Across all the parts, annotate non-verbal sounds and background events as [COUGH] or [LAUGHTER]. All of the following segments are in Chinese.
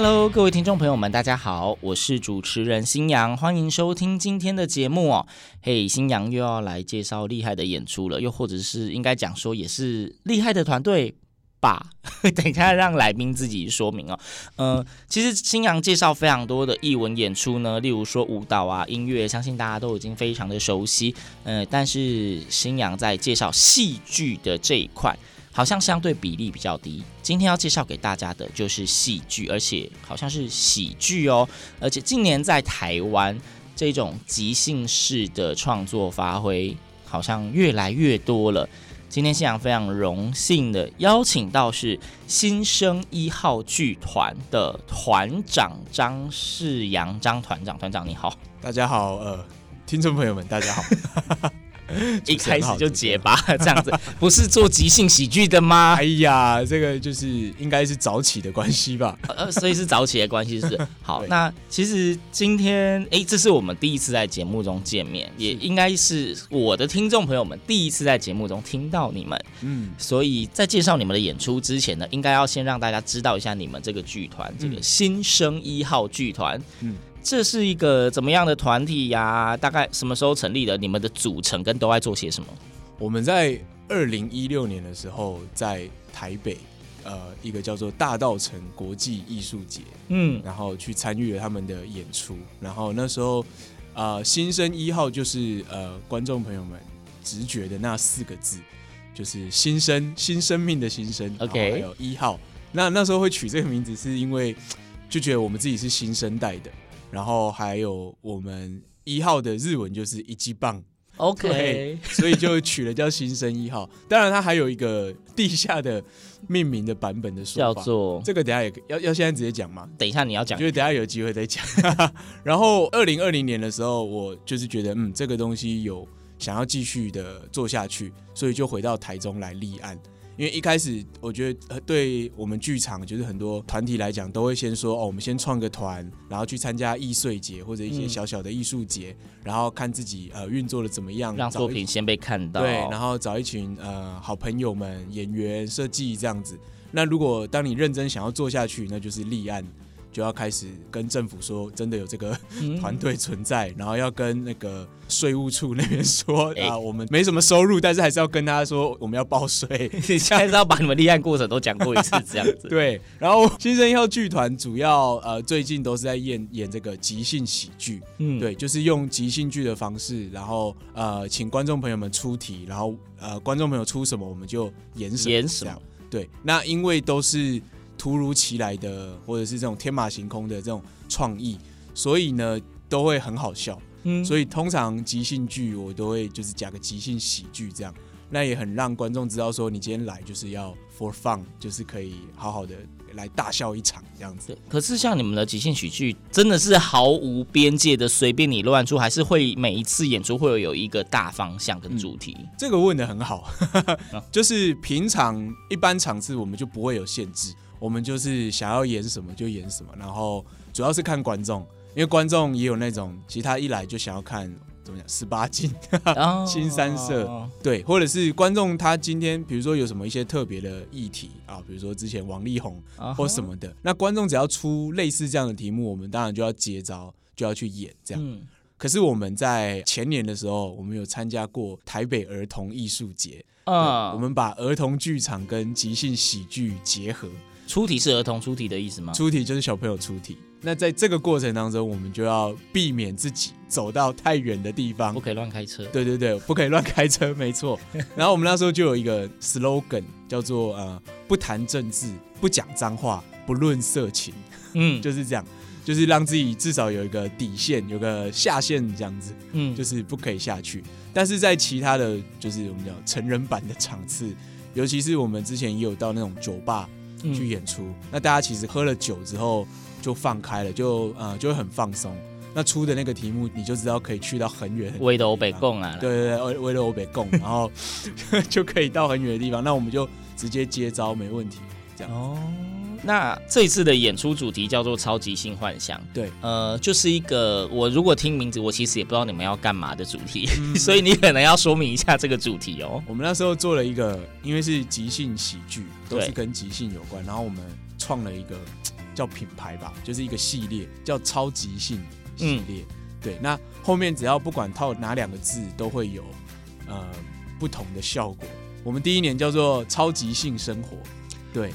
Hello，各位听众朋友们，大家好，我是主持人新阳，欢迎收听今天的节目哦。嘿，新阳又要来介绍厉害的演出了，又或者是应该讲说也是厉害的团队吧？[LAUGHS] 等一下让来宾自己说明哦。呃，其实新阳介绍非常多的艺文演出呢，例如说舞蹈啊、音乐，相信大家都已经非常的熟悉。呃，但是新阳在介绍戏剧的这一块。好像相对比例比较低。今天要介绍给大家的就是戏剧，而且好像是喜剧哦。而且近年在台湾这种即兴式的创作发挥，好像越来越多了。今天新阳非常荣幸的邀请到是新生一号剧团的团长张世阳，张团长，团长你好。大家好，呃，听众朋友们，大家好。[LAUGHS] 一开始就结巴 [LAUGHS] 这样子，不是做即兴喜剧的吗？哎呀，这个就是应该是早起的关系吧？呃，所以是早起的关系，是？[LAUGHS] 好，那其实今天，哎，这是我们第一次在节目中见面，也应该是我的听众朋友们第一次在节目中听到你们。嗯，所以在介绍你们的演出之前呢，应该要先让大家知道一下你们这个剧团，这个新生一号剧团。嗯。这是一个怎么样的团体呀、啊？大概什么时候成立的？你们的组成跟都爱做些什么？我们在二零一六年的时候，在台北，呃，一个叫做大道城国际艺术节，嗯，然后去参与了他们的演出。然后那时候，呃，新生一号就是呃，观众朋友们直觉的那四个字，就是新生，新生命的新生。OK，还有一号。那那时候会取这个名字，是因为就觉得我们自己是新生代的。然后还有我们一号的日文就是一级棒，OK，所以就取了叫新生一号。当然，它还有一个地下的命名的版本的说法，叫做这个等下也要要现在直接讲吗？等一下你要讲，就是等下有机会再讲。然后二零二零年的时候，我就是觉得嗯，这个东西有想要继续的做下去，所以就回到台中来立案。因为一开始我觉得对我们剧场，就是很多团体来讲，都会先说哦，我们先创个团，然后去参加艺穗节或者一些小小的艺术节，嗯、然后看自己呃运作的怎么样，让作品先被看到。对，然后找一群呃好朋友们、演员、设计这样子。那如果当你认真想要做下去，那就是立案。就要开始跟政府说，真的有这个 [LAUGHS] 团队存在，嗯、然后要跟那个税务处那边说、欸、啊，我们没什么收入，但是还是要跟他说我们要报税。[LAUGHS] 你现在是要把你们立案过程都讲过一次，这样子。[LAUGHS] 对，然后新生一号剧团主要呃最近都是在演演这个即兴喜剧，嗯，对，就是用即兴剧的方式，然后呃请观众朋友们出题，然后呃观众朋友出什么我们就演什么，演什么。对，那因为都是。突如其来的，或者是这种天马行空的这种创意，所以呢都会很好笑。嗯，所以通常即兴剧我都会就是讲个即兴喜剧这样，那也很让观众知道说你今天来就是要 for fun，就是可以好好的来大笑一场这样子。可是像你们的即兴喜剧真的是毫无边界的随便你乱出，还是会每一次演出会有有一个大方向跟主题？嗯，这个问的很好，[LAUGHS] 就是平常一般场次我们就不会有限制。我们就是想要演什么就演什么，然后主要是看观众，因为观众也有那种，其他一来就想要看怎么讲十八禁、[LAUGHS] 新三色，对，或者是观众他今天比如说有什么一些特别的议题啊，比如说之前王力宏或什么的，那观众只要出类似这样的题目，我们当然就要接招，就要去演这样。可是我们在前年的时候，我们有参加过台北儿童艺术节，啊，我们把儿童剧场跟即兴喜剧结合。出题是儿童出题的意思吗？出题就是小朋友出题。那在这个过程当中，我们就要避免自己走到太远的地方，不可以乱开车。对对对，不可以乱开车，没错。[LAUGHS] 然后我们那时候就有一个 slogan，叫做呃，不谈政治，不讲脏话，不论色情。嗯，[LAUGHS] 就是这样，就是让自己至少有一个底线，有个下限这样子。嗯，就是不可以下去。但是在其他的就是我们讲成人版的场次，尤其是我们之前也有到那种酒吧去演出，嗯、那大家其实喝了酒之后。就放开了，就呃就会很放松。那出的那个题目，你就知道可以去到很远很远。威的欧北贡啊，对对对，威的欧北贡，然后 [LAUGHS] 就可以到很远的地方。那我们就直接接招，没问题。这样哦。那这一次的演出主题叫做“超级性幻想”。对，呃，就是一个我如果听名字，我其实也不知道你们要干嘛的主题，嗯、[LAUGHS] 所以你可能要说明一下这个主题哦。我们那时候做了一个，因为是即兴喜剧，都是跟即兴有关，然后我们创了一个。叫品牌吧，就是一个系列，叫超级性系列。嗯、对，那后面只要不管套哪两个字，都会有呃不同的效果。我们第一年叫做超级性生活，对，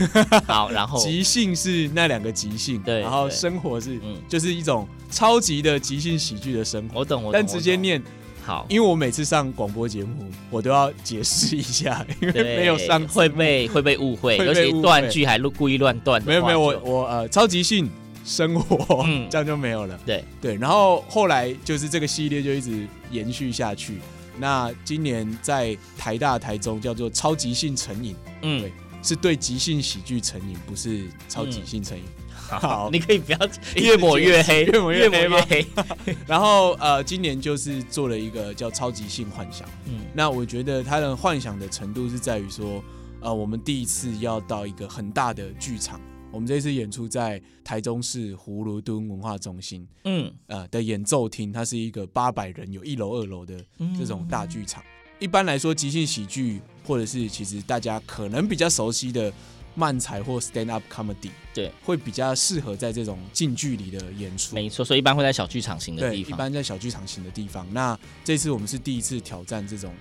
[LAUGHS] 好，然后即兴是那两个即兴，对，然后生活是，嗯，就是一种超级的即兴喜剧的生活。我懂，我懂，但直接念。好，因为我每次上广播节目，我都要解释一下，[LAUGHS] 因为没有上会被会被误会，而且断句还故意乱断。没有没有，我我呃超即兴生活，嗯，这样就没有了。对对，然后后来就是这个系列就一直延续下去。那今年在台大、台中叫做超级性成瘾，嗯，对，是对即兴喜剧成瘾，不是超即兴成瘾。嗯好，[LAUGHS] 你可以不要 [LAUGHS] 越抹越黑，越抹越黑，越抹越黑。[LAUGHS] 然后呃，今年就是做了一个叫超级性幻想。嗯，那我觉得他的幻想的程度是在于说，呃，我们第一次要到一个很大的剧场。我们这次演出在台中市葫芦墩文化中心，嗯，呃的演奏厅，它是一个八百人，有一楼、二楼的这种大剧场。一般来说，即兴喜剧或者是其实大家可能比较熟悉的。漫才或 stand up comedy，对，会比较适合在这种近距离的演出。没错，所以一般会在小剧场型的地方。对，一般在小剧场型的地方。那这次我们是第一次挑战这种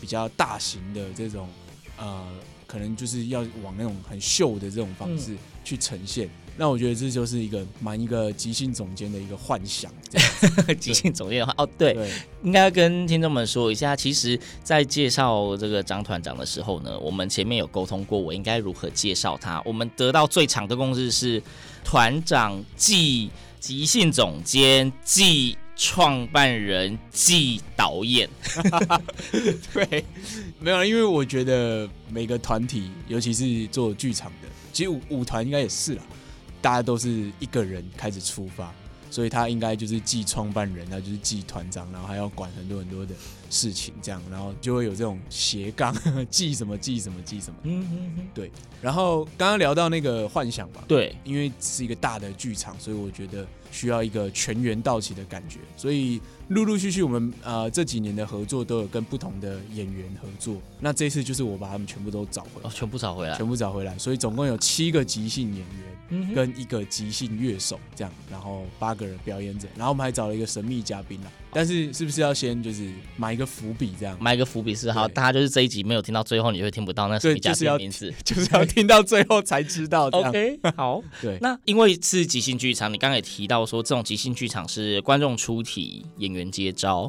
比较大型的这种，呃，可能就是要往那种很秀的这种方式去呈现。嗯那我觉得这就是一个蛮一个即兴总监的一个幻想，[LAUGHS] 即兴总监的话，哦，对，对应该跟听众们说一下，其实，在介绍这个张团长的时候呢，我们前面有沟通过，我应该如何介绍他。我们得到最长的共识是，团长即即兴总监，即创办人，即导演。[LAUGHS] 对，没有，因为我觉得每个团体，尤其是做剧场的，其实舞舞团应该也是啦。大家都是一个人开始出发，所以他应该就是既创办人，他就是既团长，然后还要管很多很多的事情，这样，然后就会有这种斜杠，[LAUGHS] 记什么记什么记什么。嗯嗯嗯，对。然后刚刚聊到那个幻想吧，对，因为是一个大的剧场，所以我觉得需要一个全员到齐的感觉，所以。陆陆续续，我们呃这几年的合作都有跟不同的演员合作。那这次就是我把他们全部都找回来，哦，全部找回来，全部找回来。所以总共有七个即兴演员，跟一个即兴乐手这样，然后八个人表演者。然后我们还找了一个神秘嘉宾啦。但是是不是要先就是埋一个伏笔这样？埋一个伏笔是好，大家就是这一集没有听到最后，你就会听不到那神秘嘉宾名字，就是要听到最后才知道。OK，好，[LAUGHS] 对。那因为是即兴剧场，你刚刚也提到说这种即兴剧场是观众出题，演员。接招，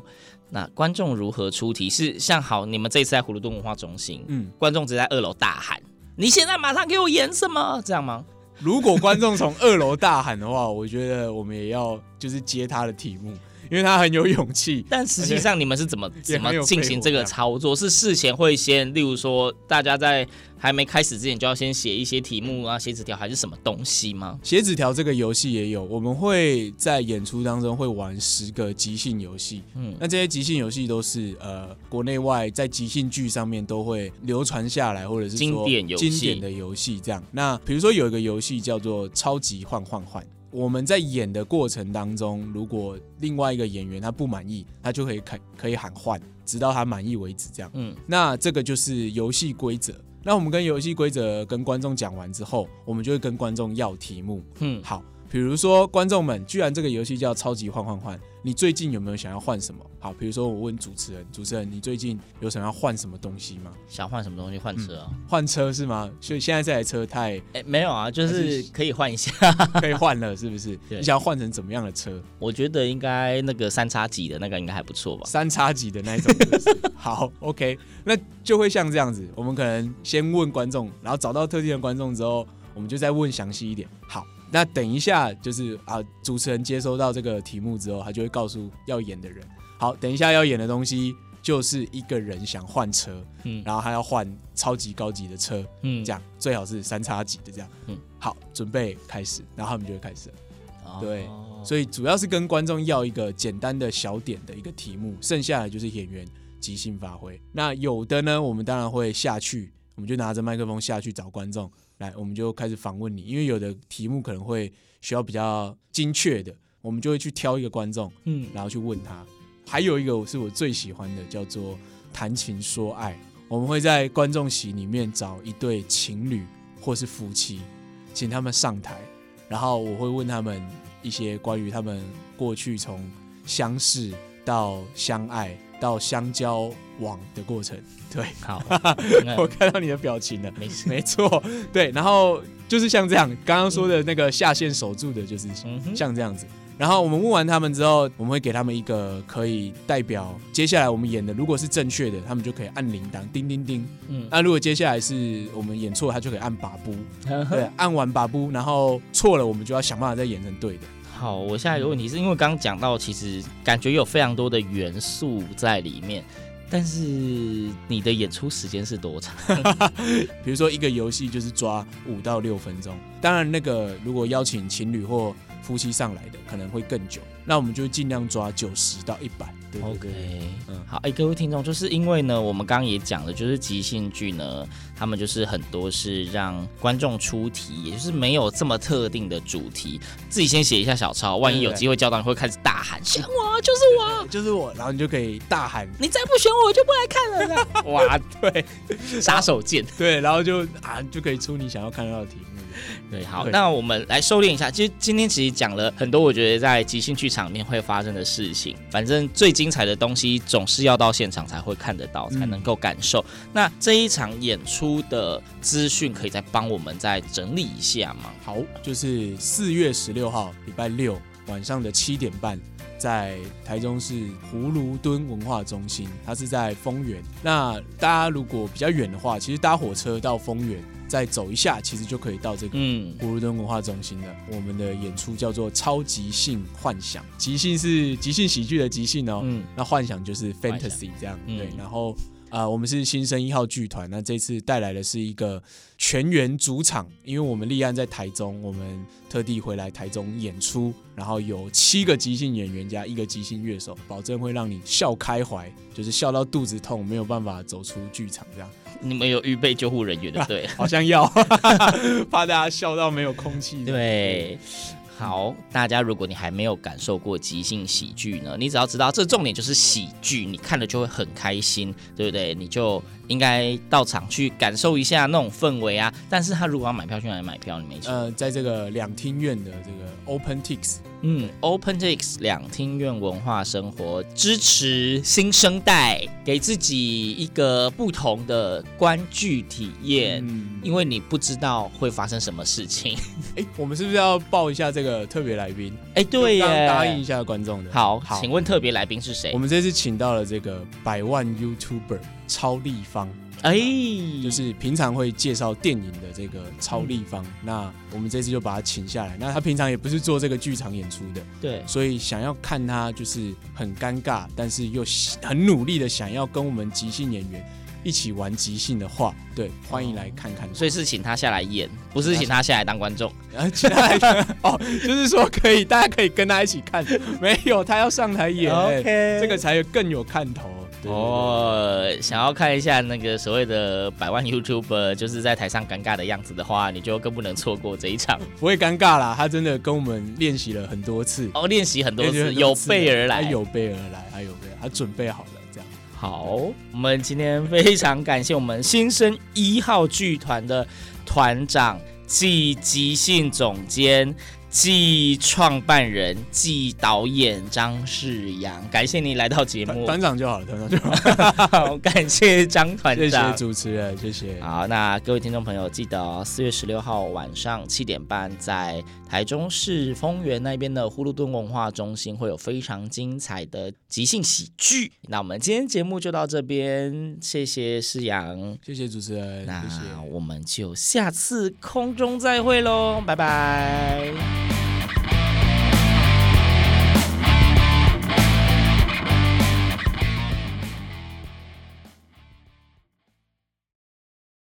那观众如何出题？是像好，你们这次在葫芦墩文化中心，嗯，观众只在二楼大喊：“你现在马上给我演什么？”这样吗？如果观众从二楼大喊的话，我觉得我们也要就是接他的题目。因为他很有勇气，但实际上你们是怎么怎么进行这个操作？是事前会先，例如说大家在还没开始之前就要先写一些题目啊，写纸条还是什么东西吗？写纸条这个游戏也有，我们会在演出当中会玩十个即兴游戏。嗯，那这些即兴游戏都是呃国内外在即兴剧上面都会流传下来，或者是说经典游戏、经典的游戏这样。那比如说有一个游戏叫做超级换换换。我们在演的过程当中，如果另外一个演员他不满意，他就可以可可以喊换，直到他满意为止。这样，嗯，那这个就是游戏规则。那我们跟游戏规则跟观众讲完之后，我们就会跟观众要题目。嗯，好，比如说观众们，居然这个游戏叫超级换换换，你最近有没有想要换什么？好，比如说我问主持人，主持人你最近有想要换什么东西吗？想换什么东西？换车啊？换、嗯、车是吗？所以现在这台车太……哎、欸，没有啊，就是可以换一下，[LAUGHS] 可以换了，是不是？你想要换成怎么样的车？我觉得应该那个三叉戟的那个应该还不错吧？三叉戟的那一种是是。[LAUGHS] 好，OK，那就会像这样子，我们可能先问观众，然后找到特定的观众之后，我们就再问详细一点。好。那等一下，就是啊，主持人接收到这个题目之后，他就会告诉要演的人，好，等一下要演的东西就是一个人想换车，嗯，然后他要换超级高级的车，嗯，这样最好是三叉戟的这样，嗯，好，准备开始，然后他们就会开始对，所以主要是跟观众要一个简单的小点的一个题目，剩下的就是演员即兴发挥。那有的呢，我们当然会下去，我们就拿着麦克风下去找观众。来，我们就开始访问你，因为有的题目可能会需要比较精确的，我们就会去挑一个观众，嗯，然后去问他。还有一个是我最喜欢的，叫做谈情说爱。我们会在观众席里面找一对情侣或是夫妻，请他们上台，然后我会问他们一些关于他们过去从相识到相爱。到相交往的过程，对，好，[LAUGHS] 我看到你的表情了，没事，没错，对，然后就是像这样，刚刚说的那个下线守住的，就是像这样子。然后我们问完他们之后，我们会给他们一个可以代表接下来我们演的，如果是正确的，他们就可以按铃铛，叮叮叮。嗯，那如果接下来是我们演错，他就可以按把布，[LAUGHS] 对，按完把布，然后错了，我们就要想办法再演成对的。好，我下一个问题是因为刚刚讲到，其实感觉有非常多的元素在里面，但是你的演出时间是多长？[LAUGHS] 比如说一个游戏就是抓五到六分钟，当然那个如果邀请情侣或夫妻上来的可能会更久，那我们就尽量抓九十到一百。OK，嗯，好，哎、欸，各位听众，就是因为呢，我们刚刚也讲了，就是即兴剧呢，他们就是很多是让观众出题，也就是没有这么特定的主题，自己先写一下小抄，万一有机会交到，你会开始大喊，选我，就是我，[LAUGHS] 就是我，然后你就可以大喊，你再不选我，我就不来看了。[LAUGHS] 哇，对，杀手锏，对，然后就啊，就可以出你想要看到的题目。[LAUGHS] 对，好，那我们来收敛一下。其实今天其实讲了很多，我觉得在即兴剧场里面会发生的事情。反正最精彩的东西总是要到现场才会看得到，才能够感受。嗯、那这一场演出的资讯可以再帮我们再整理一下吗？好，就是四月十六号礼拜六晚上的七点半，在台中市葫芦墩文化中心，它是在丰原。那大家如果比较远的话，其实搭火车到丰原。再走一下，其实就可以到这个葫芦敦文化中心了。嗯、我们的演出叫做超级性幻想，即兴是即兴喜剧的即兴哦，嗯、那幻想就是 fantasy 这样。嗯、对，然后啊、呃，我们是新生一号剧团，那这次带来的是一个全员主场，因为我们立案在台中，我们特地回来台中演出，然后有七个即兴演员加一个即兴乐手，保证会让你笑开怀，就是笑到肚子痛，没有办法走出剧场这样。[LAUGHS] 你们有预备救护人员的对？[LAUGHS] 好像要，[LAUGHS] 怕大家笑到没有空气。对，好，大家如果你还没有感受过即兴喜剧呢，你只要知道这重点就是喜剧，你看了就会很开心，对不对？你就应该到场去感受一下那种氛围啊。但是他如果要买票去哪里买票？你没错，呃，在这个两厅院的这个 OpenTix。嗯，OpenTix 两厅院文化生活支持新生代，给自己一个不同的观剧体验。嗯，因为你不知道会发生什么事情。[LAUGHS] 哎，我们是不是要报一下这个特别来宾？哎，对耶，答应一下观众的。好，好，请问特别来宾是谁？我们这次请到了这个百万 YouTuber 超立方。哎，就是平常会介绍电影的这个超立方，嗯、那我们这次就把他请下来。那他平常也不是做这个剧场演出的，对，所以想要看他就是很尴尬，但是又很努力的想要跟我们即兴演员一起玩即兴的话，对，欢迎来看看。所以是请他下来演，不是请他下来当观众。然后请他来看哦，就是说可以，大家可以跟他一起看。没有，他要上台演，OK，这个才有更有看头。哦，想要看一下那个所谓的百万 YouTuber 就是在台上尴尬的样子的话，你就更不能错过这一场。[LAUGHS] 不会尴尬啦，他真的跟我们练习了很多次。哦，练习很多次，有备而来，他有备而来，他有备，他准备好了，这样。好，我们今天非常感谢我们新生一号剧团的团长暨即兴总监暨创办人暨导演张世阳，感谢你来到节目。团长就好了，团长就好。[LAUGHS] 好，感谢张团长，谢谢主持人，谢谢。好，那各位听众朋友，记得哦，四月十六号晚上七点半，在台中市丰原那边的呼噜顿文化中心会有非常精彩的即兴喜剧。那我们今天节目就到这边，谢谢世阳，谢谢主持人，那。我们就下次空中再会喽，拜拜。